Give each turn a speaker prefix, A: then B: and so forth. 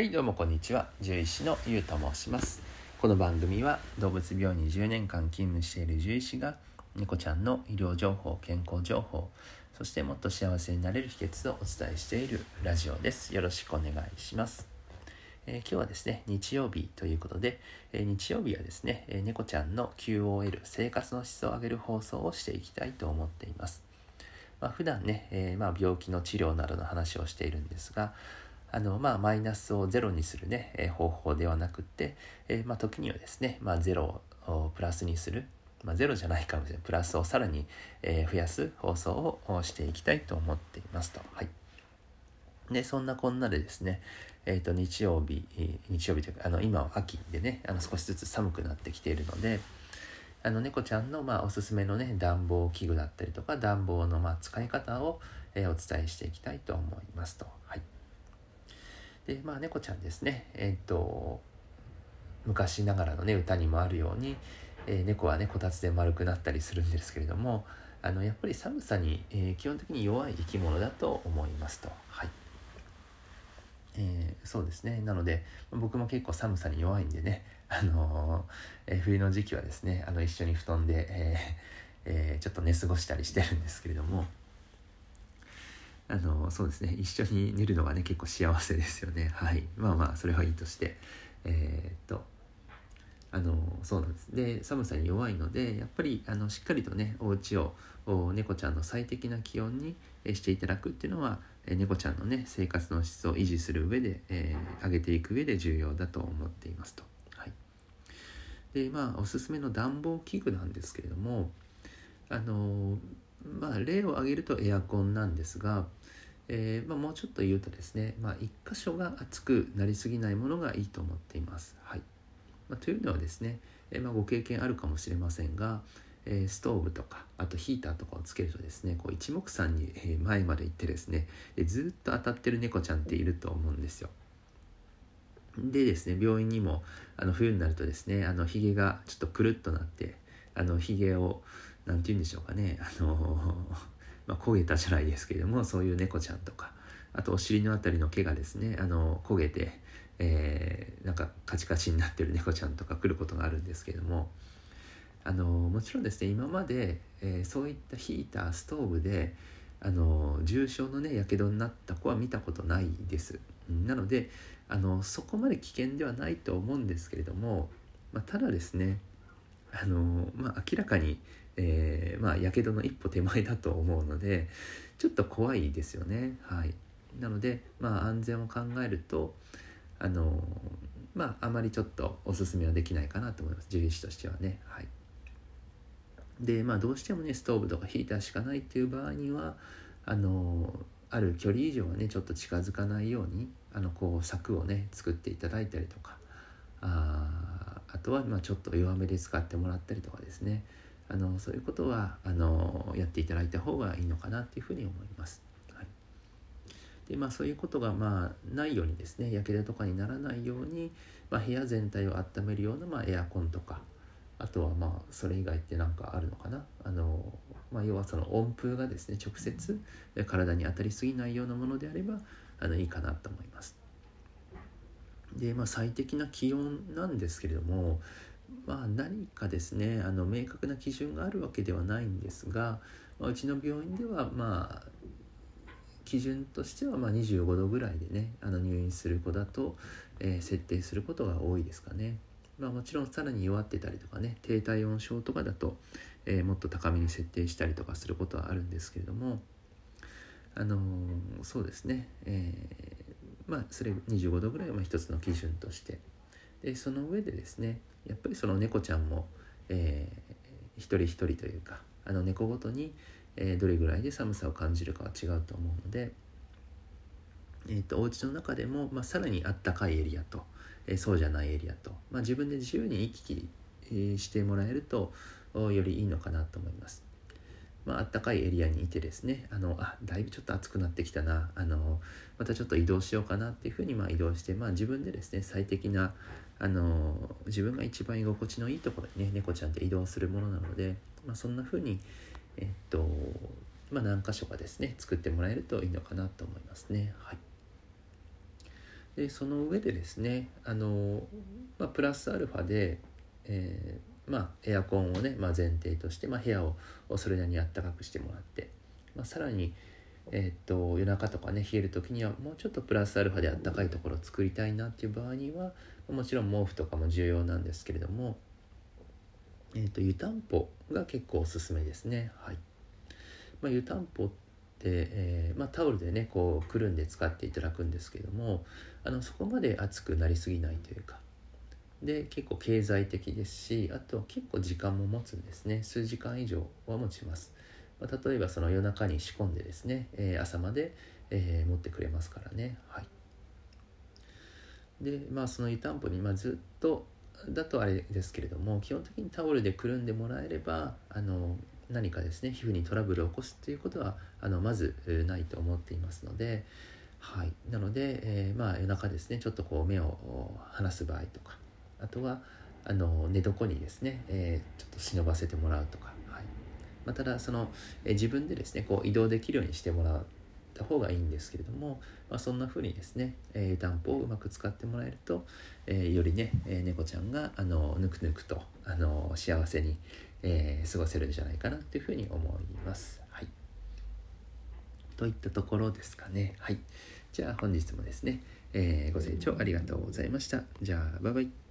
A: はいどうもこんにちは。獣医師のゆうと申します。この番組は動物病院に10年間勤務している獣医師が猫ちゃんの医療情報健康情報そしてもっと幸せになれる秘訣をお伝えしているラジオです。よろしくお願いします。えー、今日はですね日曜日ということで、えー、日曜日はですね、えー、猫ちゃんの QOL 生活の質を上げる放送をしていきたいと思っています、まあ、普段ね、えまあ、病気の治療などの話をしているんですがあの、まあ、マイナスをゼロにするね、え方法ではなくって、えまあ、時にはですね、まあ、ゼロをプラスにする、まあ、ゼロじゃないかもしれないプラスをさらに、え増やす放送をしていきたいと思っていますと。はい。で、そんなこんなでですね、えっ、ー、と、日曜日、日曜日というか、あの、今は秋でね、あの、少しずつ寒くなってきているので、あの、猫ちゃんの、まあ、おすすめのね、暖房器具だったりとか、暖房の、まあ、使い方を、えー、お伝えしていきたいと思いますと。でまあ猫ちゃんですね。えっ、と昔ながらのね歌にもあるように、えー、猫はねこたつで丸くなったりするんですけれどもあのやっぱり寒さに、えー、基本的に弱い生き物だと思いますと。はい。えー、そうですね。なので僕も結構寒さに弱いんでね、あのえ、冬の時期はですねあの一緒に布団で、ええー、ちょっと寝過ごしたりしてるんですけれども、あのそうですね。一緒に寝るのがね結構幸せですよね。はい。まあまあそれはいいとして。えー、っとあのそうなんです。で寒さに弱いのでやっぱりあのしっかりとねお家を猫ちゃんの最適な気温にしていただくっていうのは猫ちゃんのね生活の質を維持する上で、えー、上げていく上で重要だと思っていますと。はい、でまあおすすめの暖房器具なんですけれどもあのまあ例を挙げるとエアコンなんですがえー、まあ、もうちょっと言うとですね、まあ、1箇所が熱くなりすぎないものがいいと思っています。はいま、というのはですね、えー、まご経験あるかもしれませんが、え、ストーブとかあとヒーターとかをつけるとですねこう一目散に前まで行ってですねでずっと当たってる猫ちゃんっていると思うんですよ。でですね病院にもあの冬になるとですねあのひげがちょっとくるっとなってあのひげを何て言うんでしょうかね。あの まあ、焦げたじゃないですけれどもそういう猫ちゃんとか。あとお尻の辺りの毛がですねあの焦げて、えー、なんかカチカチになってる猫ちゃんとか来ることがあるんですけれども。あのもちろんですね今まで、えー、そういったヒーターストーブであの重症のねやけどになった子は見たことないです。なのであのそこまで危険ではないと思うんですけれども、まあ、ただですねあの、まあ、明らかにえー、まあやけどの一歩手前だと思うのでちょっと怖いですよね。はい。なのでまあ安全を考えるとあのまああまりちょっとおすすめはできないかなと思います。獣医師としてはね。はい。でまあどうしてもねストーブとかヒーターしかないっていう場合にはあのある距離以上はねちょっと近づかないようにあのこう柵をね作っていただいたりとかああとはまあちょっと弱めで使ってもらったりとかですね。あのそういうことはあのやっていただいた方がいいのかなっていうふうに思います。はい、でまあそういうことがまあないようにですねやけどとかにならないように、まあ、部屋全体を温めるような、まあ、エアコンとかあとはまあそれ以外って何かあるのかなあの、まあ、要はその温風がですね直接体に当たりすぎないようなものであればあのいいかなと思います。でまあ最適な気温なんですけれどもまあ、何かですねあの明確な基準があるわけではないんですが、まあ、うちの病院ではまあ基準としてはまあ25度ぐらいでねあの入院する子だと、えー、設定することが多いですかね。まあ、もちろんさらに弱ってたりとかね低体温症とかだと、えー、もっと高めに設定したりとかすることはあるんですけれどもあのー、そうですね、えー、まあそれ25度ぐらいは一つの基準としてでその上でですねやっぱりその猫ちゃんも、えー、一人一人というかあの猫ごとに、えー、どれぐらいで寒さを感じるかは違うと思うので、えーと、お家の中でも、まあ、さらにあったかいエリアと、えー、そうじゃないエリアと、まあ、自分で自由に行き来、してもらえるとよりいいのかなと思います。まあったかいエリアにいてですねあのあだいぶちょっと暑くなってきたなあのまたちょっと移動しようかなっていうふうにまあ移動して、まあ、自分でですね最適なあの自分が一番居心地のいいところにね猫ちゃんって移動するものなので、まあ、そんな風にえっとまあ何箇所かですね作ってもらえるといいのかなと思いますね。はい。でその上でですねあの、まあ、プラスアルファで、えー、まあ、エアコンをね、まあ、前提として、まあ、部屋をそれなりにあったかくしてもらって、まあ、さらに、えー、っと夜中とかね冷える時にはもうちょっとプラスアルファであったかいところを作りたいなっていう場合にはもちろん毛布とかも重要なんですけれども、えー、と湯たんぽが結構おすすめですね。はいまあ、湯たんぽって、えー、まあ、タオルでねこうくるんで使っていただくんですけどもあのそこまで熱くなりすぎないというかで結構経済的ですしあと結構時間も持つんですね。数時間以上は持ちます、まあ、例えばその夜中に仕込んでですね、えー、朝まで、えー、持ってくれますからね。はい。でまあその湯たんぽに、まあ、ずっとだとあれですけれども基本的にタオルでくるんでもらえればあの何かですね皮膚にトラブルを起こすということはあのまずないと思っていますので、はい、なので、えー、まあ夜中ですねちょっとこう目を離す場合とかあとはあの寝床にですね、えー、ちょっと忍ばせてもらうとか、はいまあ、ただその、えー、自分でですねこう移動できるようにしてもらった方がいいんですけれども、まあ、そんな風にですね、えー、担保をうまく使ってもらえると、えー、よりね、えー、猫ちゃんがあのぬくぬくとあの幸せに、えー、過ごせるんじゃないかなというふうに思います。はい、といったところですかね。はい、じゃあ本日もですね、え、ご清聴ありがとうございました。じゃあバイバイ。